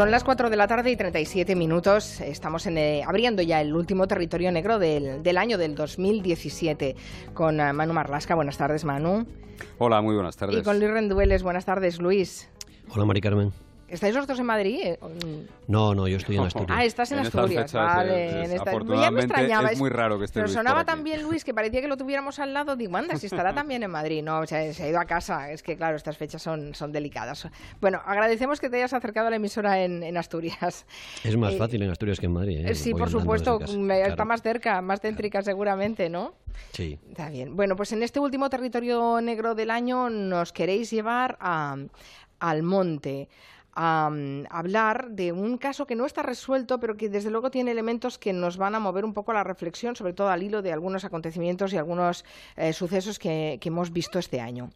Son las 4 de la tarde y 37 minutos. Estamos en, eh, abriendo ya el último territorio negro del, del año del 2017 con uh, Manu Marlasca. Buenas tardes, Manu. Hola, muy buenas tardes. Y con Luis Rendueles. Buenas tardes, Luis. Hola, Mari Carmen. ¿Estáis los dos en Madrid? Eh, no, no, yo estoy en Asturias. Ah, estás en, en Asturias. Vale, es, en esta... afortunadamente ya me extrañaba. es muy raro que esté Pero Luis sonaba por aquí. tan bien Luis que parecía que lo tuviéramos al lado. Digo, anda, si estará también en Madrid. No, o sea, se ha ido a casa. Es que, claro, estas fechas son, son delicadas. Bueno, agradecemos que te hayas acercado a la emisora en, en Asturias. Es más Eh, fácil en Asturias que en Madrid. ¿eh? Sí, Voy por supuesto. Está Claro. más cerca, más céntrica seguramente, ¿no? Sí. Está bien. Bueno, pues en este último territorio negro del año nos queréis llevar a, al monte a hablar de un caso que no está resuelto, pero que desde luego tiene elementos que nos van a mover un poco la reflexión, sobre todo al hilo de algunos acontecimientos y algunos eh, sucesos que, que hemos visto este año.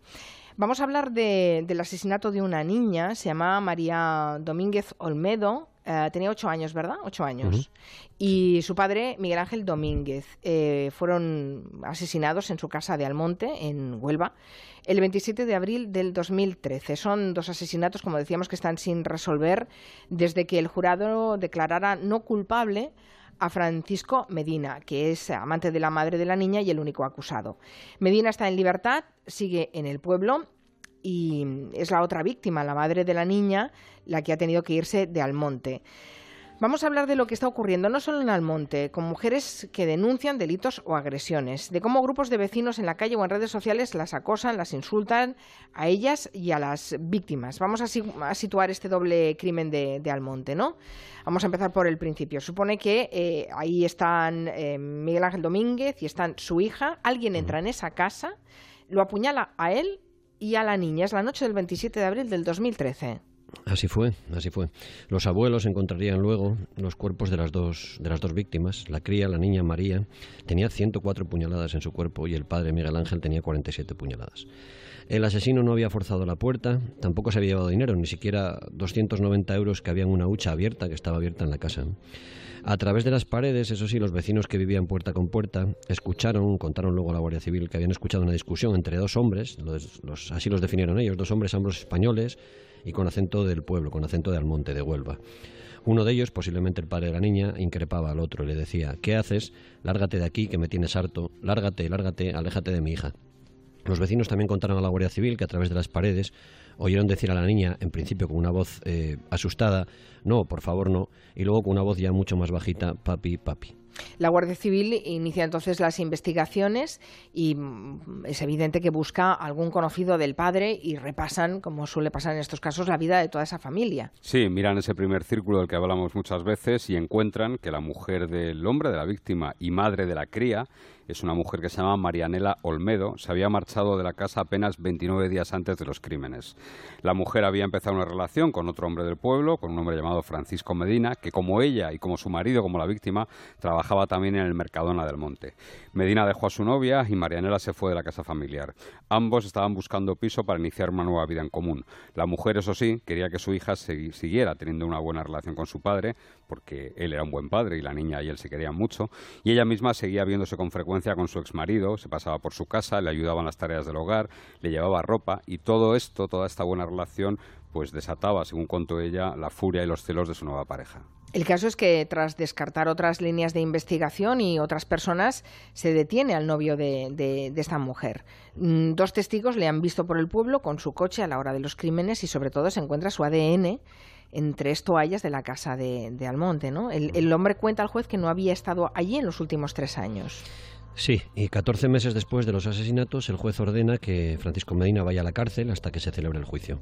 Vamos a hablar de- del asesinato de una niña, se llama María Domínguez Olmedo, eh, tenía ocho años, ¿verdad? Ocho años. Y su padre, Miguel Ángel Domínguez, eh, fueron asesinados en su casa de Almonte, en Huelva, el 27 de abril del 2013. Son dos asesinatos, como decíamos, que están sin resolver desde que el jurado declarara no culpable a Francisco Medina, que es amante de la madre de la niña y el único acusado. Medina está en libertad, sigue en el pueblo y es la otra víctima, la madre de la niña, la que ha tenido que irse de Almonte. Vamos a hablar de lo que está ocurriendo no solo en Almonte, con mujeres que denuncian delitos o agresiones, de cómo grupos de vecinos en la calle o en redes sociales las acosan, las insultan a ellas y a las víctimas. Vamos a, si- a situar este doble crimen de, de Almonte, ¿no? Vamos a empezar por el principio. Supone que eh, ahí están eh, Miguel Ángel Domínguez y están su hija. Alguien entra en esa casa, lo apuñala a él y a la niña. Es la noche del 27 de abril del 2013. Así fue, así fue. Los abuelos encontrarían luego los cuerpos de las dos, de las dos víctimas. La cría, la niña María, tenía 104 puñaladas en su cuerpo y el padre Miguel Ángel tenía 47 puñaladas. El asesino no había forzado la puerta, tampoco se había llevado dinero, ni siquiera 290 euros que había en una hucha abierta que estaba abierta en la casa. A través de las paredes, eso sí, los vecinos que vivían puerta con puerta escucharon, contaron luego a la Guardia Civil que habían escuchado una discusión entre dos hombres, los- así los definieron ellos, dos hombres ambos españoles y con acento del pueblo, con acento de Almonte, de Huelva. Uno de ellos, posiblemente el padre de la niña, increpaba al otro y le decía, ¿qué haces? Lárgate de aquí, que me tienes harto, lárgate, lárgate, aléjate de mi hija. Los vecinos también contaron a la Guardia Civil que a través de las paredes oyeron decir a la niña, en principio con una voz eh, asustada, no, por favor no, y luego con una voz ya mucho más bajita, papi, papi. La Guardia Civil inicia entonces las investigaciones y mm, es evidente que busca algún conocido del padre y repasan, como suele pasar en estos casos, la vida de toda esa familia. Sí, miran ese primer círculo del que hablamos muchas veces y encuentran que la mujer del hombre, de la víctima y madre de la cría, es una mujer que se llama Marianela Olmedo. Se había marchado de la casa apenas 29 días antes de los crímenes. La mujer había empezado una relación con otro hombre del pueblo, con un hombre llamado Francisco Medina, que como ella y como su marido, como la víctima, trabajaba también en el Mercadona del Monte. Medina dejó a su novia y Marianela se fue de la casa familiar. Ambos estaban buscando piso para iniciar una nueva vida en común. La mujer, eso sí, quería que su hija siguiera teniendo una buena relación con su padre, porque él era un buen padre y la niña y él se querían mucho, y ella misma seguía viéndose con frecuencia con su exmarido, se pasaba por su casa, le ayudaba en las tareas del hogar, le llevaba ropa, y todo esto, toda esta buena relación, pues desataba, según contó ella, la furia y los celos de su nueva pareja. El caso es que tras descartar otras líneas de investigación y otras personas, se detiene al novio de, de- esta mujer. Mm, Dos testigos le han visto por el pueblo con su coche a la hora de los crímenes y sobre todo se encuentra su ADN en tres toallas de la casa de, de Almonte. ¿no? El, el hombre cuenta al juez que no había estado allí en los últimos tres años. Sí, y 14 meses después de los asesinatos, el juez ordena que Francisco Medina vaya a la cárcel hasta que se celebre el juicio.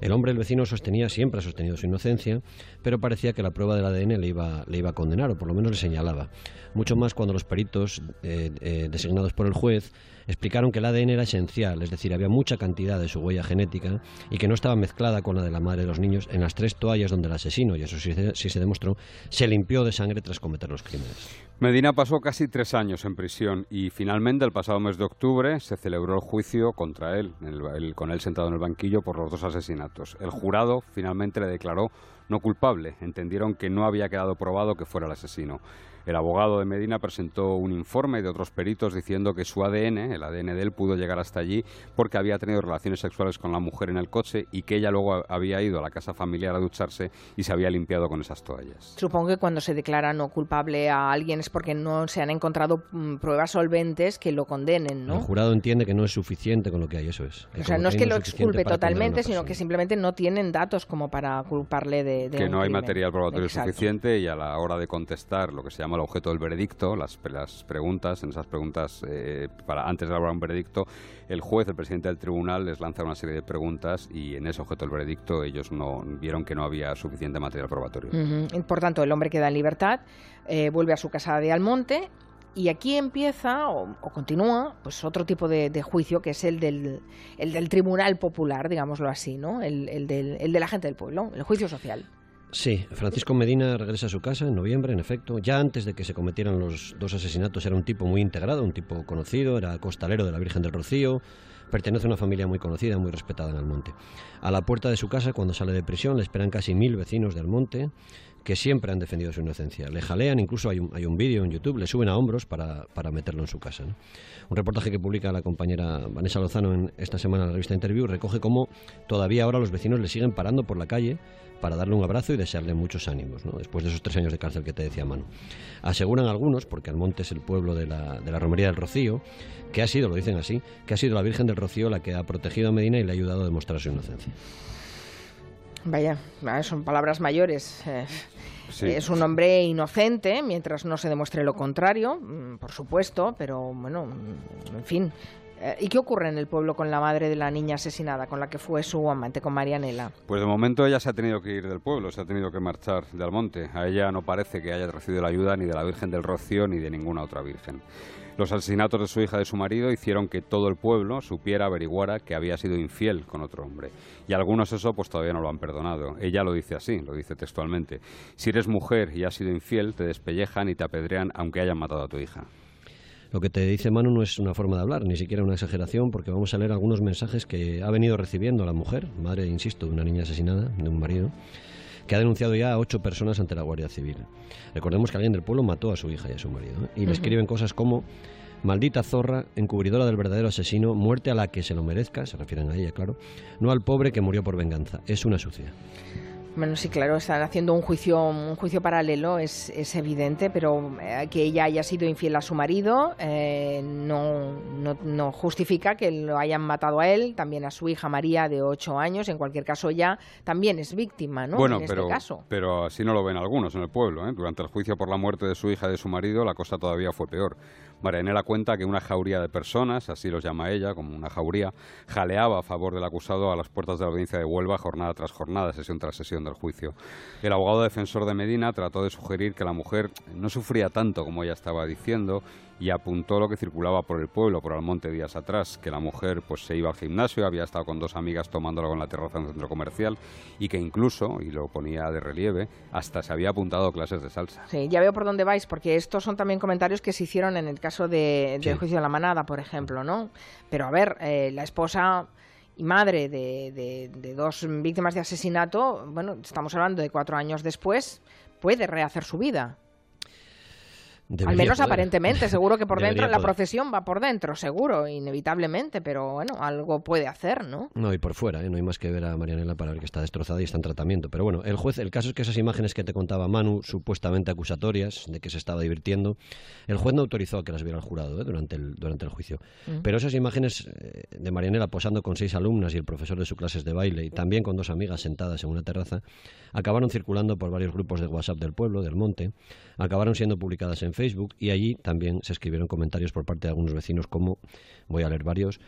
El hombre, el vecino, sostenía, siempre ha sostenido su inocencia, pero parecía que la prueba del ADN le iba, le iba a condenar, o por lo menos le señalaba. Mucho más cuando los peritos eh, eh, designados por el juez explicaron que el ADN era esencial, es decir, había mucha cantidad de su huella genética y que no estaba mezclada con la de la madre de los niños en las tres toallas donde el asesino, y eso sí, sí se demostró, se limpió de sangre tras cometer los crímenes. Medina pasó casi tres años en prisión y finalmente el pasado mes de octubre se celebró el juicio contra él, el- con él sentado en el banquillo por los dos asesinatos. El jurado finalmente le declaró no culpable, entendieron que no había quedado probado que fuera el asesino. El abogado de Medina presentó un informe de otros peritos diciendo que su ADN, el ADN de él, pudo llegar hasta allí porque había tenido relaciones sexuales con la mujer en el coche y que ella luego había ido a la casa familiar a ducharse y se había limpiado con esas toallas. Supongo que cuando se declara no culpable a alguien es porque no se han encontrado mm, pruebas solventes que lo condenen, ¿no? El jurado entiende que no es suficiente con lo que hay, eso es. o sea, no es que lo exculpe totalmente, sino que simplemente no tienen datos como para culparle de, que no hay material probatorio suficiente y a la hora de contestar lo que se llama el objeto del veredicto, las, preguntas, en esas preguntas, eh, para antes de elaborar un veredicto, el juez, el presidente del tribunal, les lanza una serie de preguntas y en ese objeto del veredicto ellos no vieron que no había suficiente material probatorio. Por tanto, el hombre queda en libertad, eh, vuelve a su casa de Almonte y aquí empieza o, continúa pues otro tipo de, juicio que es el del, el del tribunal popular, digámoslo así, ¿no? El, del, el de la gente del pueblo, el juicio social. Sí, Francisco Medina regresa a su casa en noviembre, en efecto. Ya antes de que se cometieran los dos asesinatos era un tipo muy integrado, un tipo conocido, era costalero de la Virgen del Rocío, pertenece a una familia muy conocida, muy respetada en Almonte. A la puerta de su casa, cuando sale de prisión, le esperan casi mil vecinos de Almonte que siempre han defendido su inocencia. Le jalean, incluso hay un, hay un vídeo en YouTube, le suben a hombros para, para meterlo en su casa. Un reportaje que publica la compañera Vanessa Lozano en esta semana en la revista Interview recoge cómo todavía ahora los vecinos le siguen parando por la calle para darle un abrazo y desearle muchos ánimos, después de esos tres años de cárcel que te decía Manu. Aseguran algunos, porque Almonte es el pueblo de la, de la Romería del Rocío, que ha sido, lo dicen así, que ha sido la Virgen del Rocío la que ha protegido a Medina y le ha ayudado a demostrar su inocencia. Vaya, son palabras mayores. Eh, es un hombre inocente, mientras no se demuestre lo contrario, mm, por supuesto, pero bueno, mm, en fin. Eh, ¿Y qué ocurre en el pueblo con la madre de la niña asesinada, con la que fue su amante, con Marianela? Pues de momento ella se ha tenido que ir del pueblo, se ha tenido que marchar de Almonte. A ella no parece que haya recibido la ayuda ni de la Virgen del Rocío ni de ninguna otra virgen. Los asesinatos de su hija y de su marido hicieron que todo el pueblo supiera, averiguara que había sido infiel con otro hombre. Y algunos eso pues todavía no lo han perdonado. Ella lo dice así, lo dice textualmente. Si eres mujer y has sido infiel, te despellejan y te apedrean aunque hayan matado a tu hija. Lo que te dice Manu no es una forma de hablar, ni siquiera una exageración, porque vamos a leer algunos mensajes que ha venido recibiendo la mujer, madre, insisto, de una niña asesinada, de un marido, que ha denunciado ya a ocho personas ante la Guardia Civil. Recordemos que alguien del pueblo mató a su hija y a su marido. ¿eh? Y le escriben cosas como Maldita zorra, encubridora del verdadero asesino, muerte a la que se lo merezca, se refieren a ella, claro, no al pobre que murió por venganza, es una sucia. Bueno, sí, claro, están haciendo un juicio, un juicio paralelo, es, evidente, pero eh, que ella haya sido infiel a su marido eh, no, no, justifica que lo hayan matado a él, también a su hija María de ocho años, en cualquier caso ella también es víctima, ¿no? Bueno, en pero, este caso. pero así no lo ven algunos en el pueblo. ¿eh? Durante el juicio por la muerte de su hija y de su marido, la cosa todavía fue peor. Marianela cuenta que una jauría de personas, así los llama ella, como una jauría, jaleaba a favor del acusado a las puertas de la audiencia de Huelva jornada tras jornada, sesión tras sesión del juicio. El abogado defensor de Medina trató de sugerir que la mujer no sufría tanto como ella estaba diciendo y apuntó lo que circulaba por el pueblo, por Almonte días atrás, que la mujer pues se iba al gimnasio, había estado con dos amigas tomándolo en la terraza de un centro comercial y que incluso, y lo ponía de relieve, hasta se había apuntado clases de salsa. Sí, ya veo por dónde vais, porque estos son también comentarios que se hicieron en el caso de, del juicio de la manada, por ejemplo, ¿no? Pero a ver, eh, la esposa y madre de, de, dos víctimas de asesinato, bueno, estamos hablando de cuatro años después, puede rehacer su vida. Al menos aparentemente, seguro que por dentro la procesión va por dentro, seguro, inevitablemente, pero bueno, algo puede hacer, ¿no? No, y por fuera, ¿eh? no hay más que ver a Marianela para ver que está destrozada y está en tratamiento. Pero bueno, el juez, el caso es que esas imágenes que te contaba Manu, supuestamente acusatorias, de que se estaba divirtiendo, el juez no autorizó a que las viera el jurado ¿eh? durante, el, durante el juicio. Mm. Pero esas imágenes eh, de Marianela posando con seis alumnas y el profesor de sus clases de baile, y también con dos amigas sentadas en una terraza, acabaron circulando por varios grupos de WhatsApp del pueblo, del monte, acabaron siendo publicadas en Facebook y allí también se escribieron comentarios por parte de algunos vecinos como, voy a leer varios,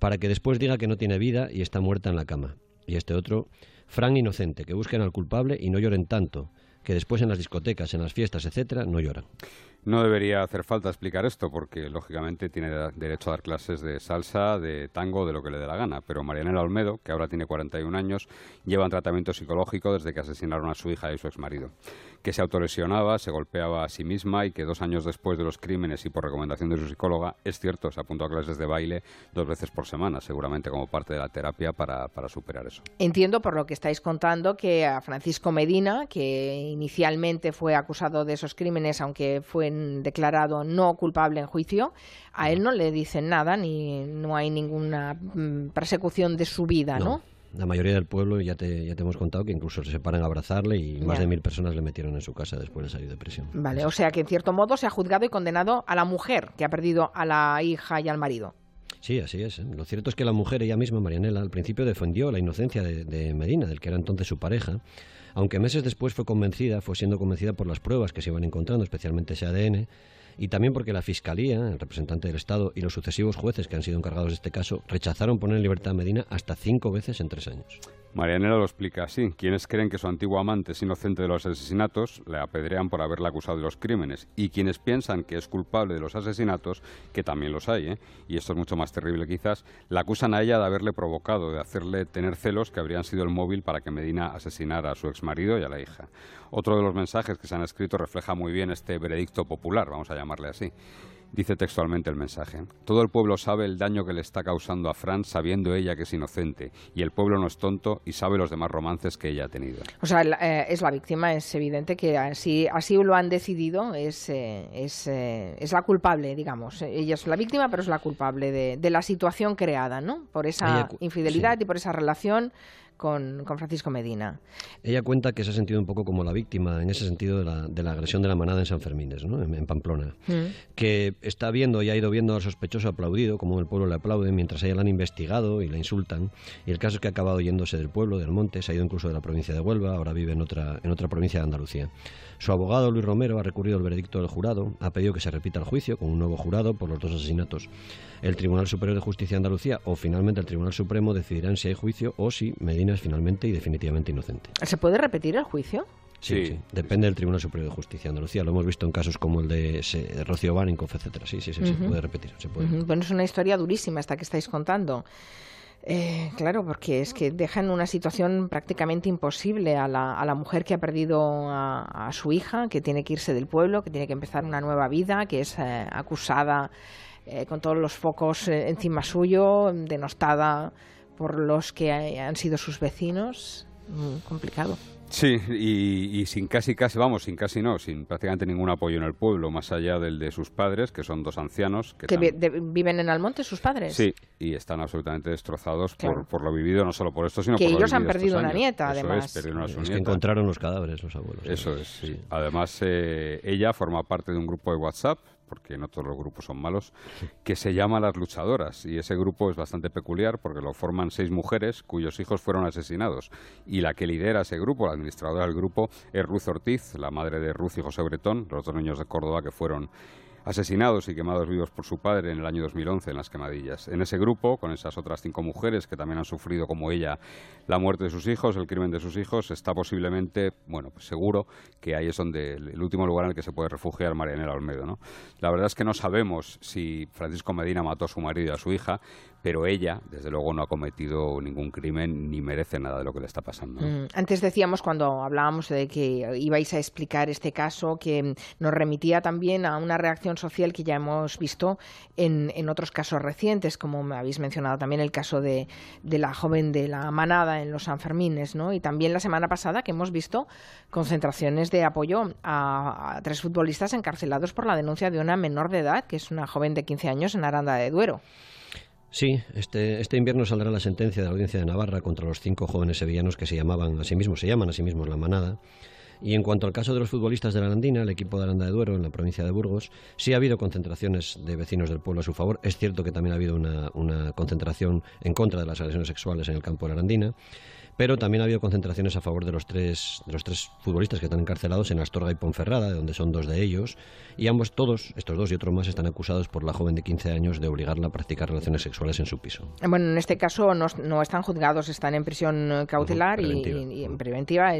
para que después diga que no tiene vida y está muerta en la cama. Y este otro, Fran inocente, que busquen al culpable y no lloren tanto, que después en las discotecas, en las fiestas, etcétera, no lloran. No debería hacer falta explicar esto porque, lógicamente, tiene derecho a dar clases de salsa, de tango, de lo que le dé la gana. Pero Marianela Olmedo, que ahora tiene 41 años, lleva un tratamiento psicológico desde que asesinaron a su hija y su exmarido. Que se autolesionaba, se golpeaba a sí misma y que dos años después de los crímenes y por recomendación de su psicóloga, es cierto, se apuntó a clases de baile dos veces por semana, seguramente como parte de la terapia para, para superar eso. Entiendo por lo que estáis contando que a Francisco Medina, que inicialmente fue acusado de esos crímenes, aunque fue declarado no culpable en juicio, a él no le dicen nada ni no hay ninguna mm, persecución de su vida, ¿no? La mayoría del pueblo, ya te, ya te hemos contado, que incluso se paran a abrazarle y más de mil personas le metieron en su casa después de salir de prisión. Vale, o sea que en cierto modo se ha juzgado y condenado a la mujer que ha perdido a la hija y al marido. Sí, así es. ¿eh? Lo cierto es que la mujer, ella misma, Marianela, al principio defendió la inocencia de, Medina, del que era entonces su pareja, aunque meses después fue convencida, fue siendo convencida por las pruebas que se iban encontrando, especialmente ese ADN, y también porque la Fiscalía, el representante del Estado y los sucesivos jueces que han sido encargados de este caso rechazaron poner en libertad a Medina hasta cinco veces en tres años. Marianela lo explica así. Quienes creen que su antiguo amante es inocente de los asesinatos le apedrean por haberla acusado de los crímenes. Y quienes piensan que es culpable de los asesinatos, que también los hay, ¿eh? y esto es mucho más terrible quizás, la acusan a ella de haberle provocado, de hacerle tener celos que habrían sido el móvil para que Medina asesinara a su exmarido y a la hija. Otro de los mensajes que se han escrito refleja muy bien este veredicto popular, vamos a llamarle así. Dice textualmente el mensaje. Todo el pueblo sabe el daño que le está causando a Fran sabiendo ella que es inocente. Y el pueblo no es tonto y sabe los demás romances que ella ha tenido. O sea, eh, es la víctima, es evidente que así, así lo han decidido, es, eh, es, eh, es, la culpable, digamos. Ella es la víctima, pero es la culpable de, de la situación creada, ¿no? Por esa infidelidad y por esa relación con, Francisco Medina. Ella cuenta que se ha sentido un poco como la víctima en ese sentido de la, de la agresión de la manada en San Fermín, ¿no? en, Pamplona. Mm. Que está viendo y ha ido viendo al sospechoso aplaudido, como el pueblo le aplaude, mientras ella la han investigado y la insultan. Y el caso es que ha acabado yéndose del pueblo, del monte, se ha ido incluso de la provincia de Huelva, ahora vive en otra, en otra provincia de Andalucía. Su abogado, Luis Romero, ha recurrido al veredicto del jurado, ha pedido que se repita el juicio con un nuevo jurado por los dos asesinatos. El Tribunal Superior de Justicia de Andalucía o finalmente el Tribunal Supremo decidirán si hay juicio o si Medina es finalmente y definitivamente inocente. ¿Se puede repetir el juicio? Sí, depende del Tribunal Superior de Justicia de Andalucía. Lo hemos visto en casos como el de Rocío Barinkoff, etcétera. Sí, sí, sí, se puede repetir. Bueno, es una historia durísima esta que estáis contando. Eh, claro, porque es que deja en una situación prácticamente imposible a la, a la mujer que ha perdido a, su hija, que tiene que irse del pueblo, que tiene que empezar una nueva vida, que es eh, acusada eh, con todos los focos encima suyo, denostada por los que han sido sus vecinos. complicado. Sí, y, sin casi, casi, vamos, sin casi no, sin prácticamente ningún apoyo en el pueblo, más allá del de sus padres, que son dos ancianos. ¿Que, viven en Almonte sus padres? Sí, y están absolutamente destrozados por, por, lo vivido, no solo por esto, sino que por ellos lo han perdido una nieta, además. Es, que encontraron los cadáveres los abuelos. Eso es, sí. Además, eh, ella forma parte de un grupo de WhatsApp porque no todos los grupos son malos, que se llama Las Luchadoras. Y ese grupo es bastante peculiar porque lo forman seis mujeres cuyos hijos fueron asesinados. Y la que lidera ese grupo, la administradora del grupo, es Ruth Ortiz, la madre de Ruth y José Bretón, los dos niños de Córdoba que fueron asesinados y quemados vivos por su padre en el año 2011 en las quemadillas. En ese grupo, con esas otras cinco mujeres que también han sufrido como ella la muerte de sus hijos, el crimen de sus hijos, está posiblemente, bueno, pues seguro que ahí es donde el último lugar en el que se puede refugiar Marianela Olmedo. ¿no? La verdad es que no sabemos si Francisco Medina mató a su marido y a su hija, pero ella, desde luego, no ha cometido ningún crimen ni merece nada de lo que le está pasando. Mm, antes decíamos, cuando hablábamos de que ibais a explicar este caso, que nos remitía también a una reacción social que ya hemos visto en, en otros casos recientes, como me habéis mencionado también el caso de, de, la joven de la manada en los Sanfermines, ¿no? Y también la semana pasada que hemos visto concentraciones de apoyo a, a tres futbolistas encarcelados por la denuncia de una menor de edad, que es una joven de 15 años en Aranda de Duero. Sí, este, este invierno saldrá la sentencia de la Audiencia de Navarra contra los cinco jóvenes sevillanos que se llamaban a sí mismos, se llaman a sí mismos la manada. Y en cuanto al caso de los futbolistas de la Arandina, el equipo de Aranda de Duero, en la provincia de Burgos, sí ha habido concentraciones de vecinos del pueblo a su favor. Es cierto que también ha habido una, una concentración en contra de las agresiones sexuales en el campo de la Arandina Pero también ha habido concentraciones a favor de los tres, de los tres futbolistas que están encarcelados en Astorga y Ponferrada, de donde son dos de ellos. Y ambos, todos, estos dos y otros más, están acusados por la joven de 15 años de obligarla a practicar relaciones sexuales en su piso. Bueno, en este caso no, no están juzgados, están en prisión cautelar y, en preventiva.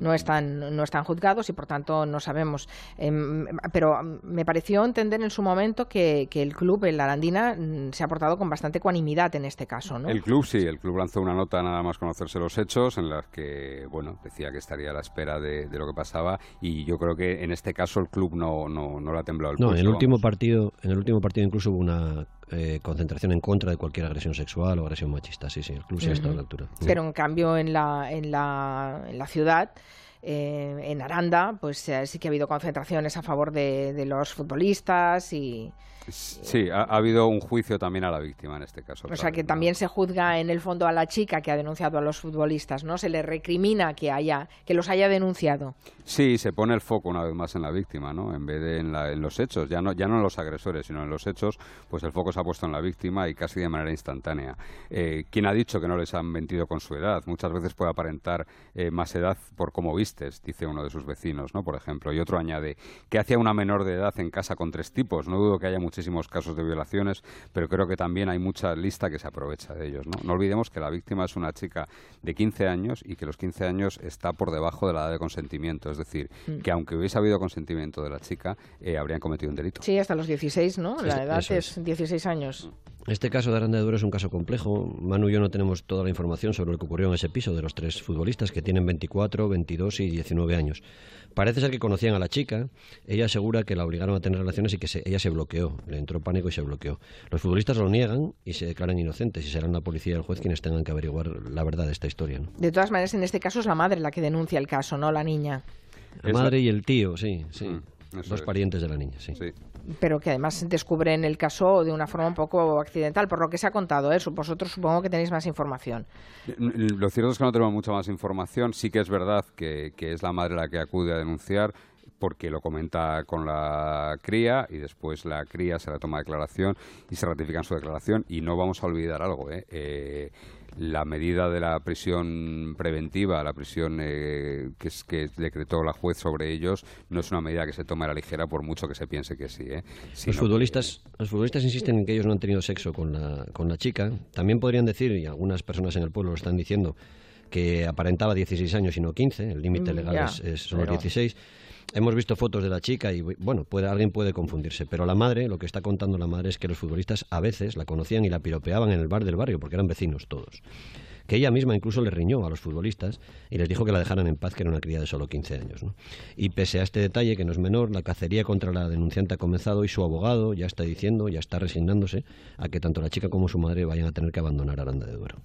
no, están, no están juzgados y por tanto no sabemos. Em, pero me pareció entender en su momento que, que el club, el Arandina, mm, se ha portado con bastante ecuanimidad en este caso, ¿no? El club sí, el club lanzó una nota nada más conocerse los hechos en las que, bueno, decía que estaría a la espera de, lo que pasaba y yo creo que en este caso el club no, no, no le ha temblado el No, en el último partido, en el último partido incluso hubo una eh, concentración en contra de cualquier agresión sexual o agresión machista, sí, sí, el club sí ha estado a la altura. Pero en cambio en la, en la, en la ciudad eh, en Aranda, pues eh, sí que ha habido concentraciones a favor de, de los futbolistas y, Sí, ha, habido un juicio también a la víctima en este caso. O sea que también se juzga en el fondo a la chica que ha denunciado a los futbolistas, ¿no? Se le recrimina que haya, que los haya denunciado. Sí, se pone el foco una vez más en la víctima, ¿no? En vez de en, los hechos, ya no, ya no en los agresores, sino en los hechos, pues el foco se ha puesto en la víctima y casi de manera instantánea. Eh, ¿Quién ha dicho que no les han mentido con su edad? Muchas veces puede aparentar eh, más edad por cómo vistes, dice uno de sus vecinos, ¿no? Por ejemplo. Y otro añade, que hacía una menor de edad en casa con tres tipos? No dudo que haya muchísimos casos de violaciones, pero creo que también hay mucha lista que se aprovecha de ellos. No, no olvidemos que la víctima es una chica de 15 años y que los 15 años está por debajo de la edad de consentimiento. Es decir, mm. que aunque hubiese habido consentimiento de la chica, eh, habrían cometido un delito. Sí, hasta los 16, ¿no? La edad es. 16 años. Este caso de Aranda de Duero es un caso complejo. Manu y yo no tenemos toda la información sobre lo que ocurrió en ese piso de los tres futbolistas que tienen 24, 22 y 19 años. Parece ser que conocían a la chica. Ella asegura que la obligaron a tener relaciones y que ella se bloqueó. Le entró pánico y se bloqueó. Los futbolistas lo niegan y se declaran inocentes y serán la policía y el juez quienes tengan que averiguar la verdad de esta historia. De todas maneras, en este caso es la madre la que denuncia el caso, no la niña. La madre y el tío, sí, sí. Mm. Dos parientes de la niña, sí. Pero que además descubren el caso de una forma un poco accidental, por lo que se ha contado. ¿eh? Vosotros supongo que tenéis más información. Lo cierto es que no tenemos mucha más información. Sí que es verdad que, que es la madre la que acude a denunciar porque lo comenta con la cría y después la cría se la toma declaración y se ratifica en su declaración y no vamos a olvidar algo ¿eh? eh la medida de la prisión preventiva, la prisión eh, que, es, que decretó la juez sobre ellos, no es una medida que se tome a la ligera por mucho que se piense que sí. ¿eh? Los, futbolistas, los futbolistas insisten en que ellos no han tenido sexo con la, con la chica. También podrían decir, y algunas personas en el pueblo lo están diciendo, que aparentaba 16 años y no 15, el límite mm, legal es, son los 16 hemos visto fotos de la chica y bueno, puede, alguien puede confundirse, pero la madre, lo que está contando la madre es que los futbolistas a veces la conocían y la piropeaban en el bar del barrio porque eran vecinos todos. Que ella misma incluso le riñó a los futbolistas y les dijo que la dejaran en paz, que era una cría de solo 15 años. Y pese a este detalle, que no es menor, la cacería contra la denunciante ha comenzado y su abogado ya está diciendo, ya está resignándose a que tanto la chica como su madre vayan a tener que abandonar Aranda de Duero.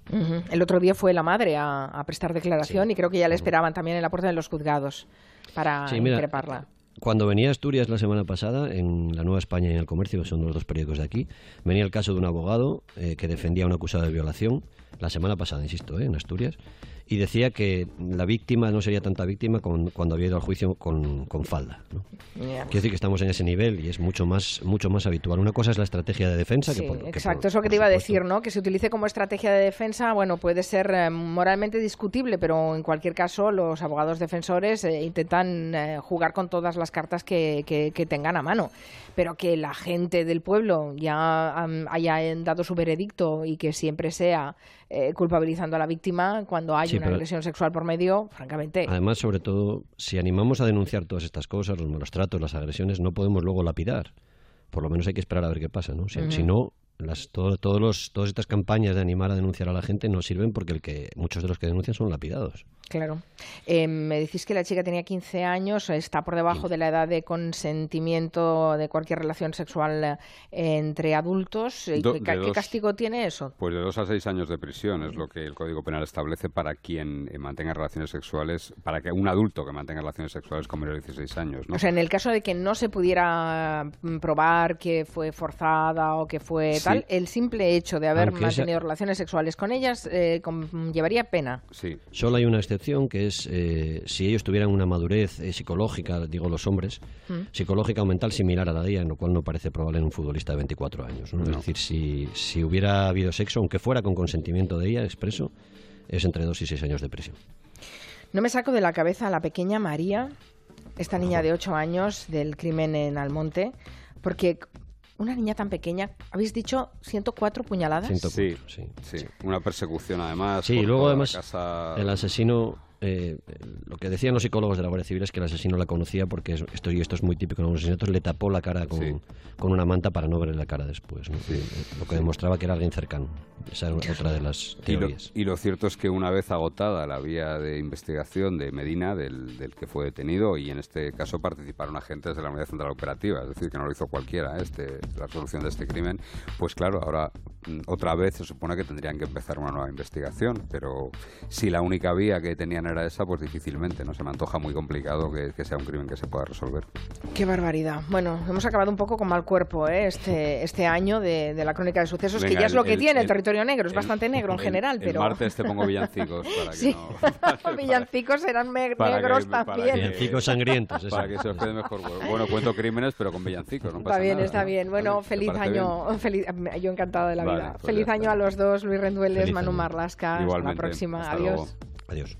El otro día fue la madre a, prestar declaración y creo que ya le esperaban también en la puerta de los juzgados para sí, Cuando venía a Asturias la semana pasada, en La Nueva España y en El Comercio, que son los dos periódicos de aquí, venía el caso de un abogado eh, que defendía a un acusado de violación, la semana pasada, insisto, eh, en Asturias, y decía que la víctima no sería tanta víctima cuando había ido al juicio con, falda. ¿no? Quiero decir que estamos en ese nivel y es mucho más, mucho más habitual. Una cosa es la estrategia de defensa. que por, exacto, es lo que te iba a decir, ¿no? Que se utilice como estrategia de defensa, bueno, puede ser eh, moralmente discutible, pero en cualquier caso los abogados defensores eh, intentan eh, jugar con todas las cartas que, que, tengan a mano. Pero que la gente del pueblo ya haya dado su veredicto y que siempre sea culpabilizando a la víctima cuando hay una agresión sexual por medio, francamente. Además, sobre todo, si animamos a denunciar todas estas cosas, los malos tratos, las agresiones, no podemos luego lapidar. Por lo menos hay que esperar a ver qué pasa, ¿no? si no, las, todos los, todas estas campañas de animar a denunciar a la gente no sirven porque el que, muchos de los que denuncian son lapidados. Claro. Eh, me decís que la chica tenía 15 años, está por debajo de la edad de consentimiento de cualquier relación sexual eh, entre adultos. ¿Qué, castigo tiene eso? Pues de dos a seis años de prisión es lo que el Código Penal establece para quien eh, mantenga relaciones sexuales, para que un adulto que mantenga relaciones sexuales con menor de 16 años. O sea, en el caso de que no se pudiera mm, probar que fue forzada o que fue el simple hecho de haber mantenido relaciones sexuales con ellas llevaría pena. Sí. Solo hay una excepción que es eh, si ellos tuvieran una madurez eh, psicológica, digo los hombres, mm. psicológica o mental similar a la de ella, en lo cual no parece probable en un futbolista de 24 años. Es decir, si, si hubiera habido sexo, aunque fuera con consentimiento de ella expreso, es entre dos y seis años de prisión. No me saco de la cabeza a la pequeña María, esta niña de ocho años del crimen en Almonte, porque una niña tan pequeña, habéis dicho 104 puñaladas. sí, sí, sí, una persecución además. Sí, luego además el asesino eh, lo que decían los psicólogos de la Guardia Civil es que el asesino la conocía porque esto, y esto es muy típico en los asesinatos, le tapó la cara con, con una manta para no ver la cara después. Lo que demostraba que era alguien cercano. Esa era otra de las teorías. Y lo, cierto es que una vez agotada la vía de investigación de Medina, del, del, que fue detenido, y en este caso participaron agentes de la Unidad Central Operativa, es decir, que no lo hizo cualquiera, ¿eh? este, la resolución de este crimen, pues claro, ahora otra vez se supone que tendrían que empezar una nueva investigación, pero si la única vía que tenían era esa, pues difícilmente, ¿no? Se me antoja muy complicado que, sea un crimen que se pueda resolver. Qué barbaridad. Bueno, hemos acabado un poco con mal cuerpo ¿eh? este, este año de, la crónica de sucesos, que ya es lo que tiene el, territorio negro, es bastante negro en general, pero... El martes te pongo villancicos para que sí. no... villancicos serán negros también. villancicos sangrientos. Para que se os quede mejor. Bueno, cuento crímenes, pero con villancicos, no pasa Está bien, nada, está bien. Bueno, feliz año. Feliz, yo encantada de la vida. Pues feliz año a los dos, Luis Rendueles, Manu Marlasca. Hasta la próxima. Adiós. Adiós.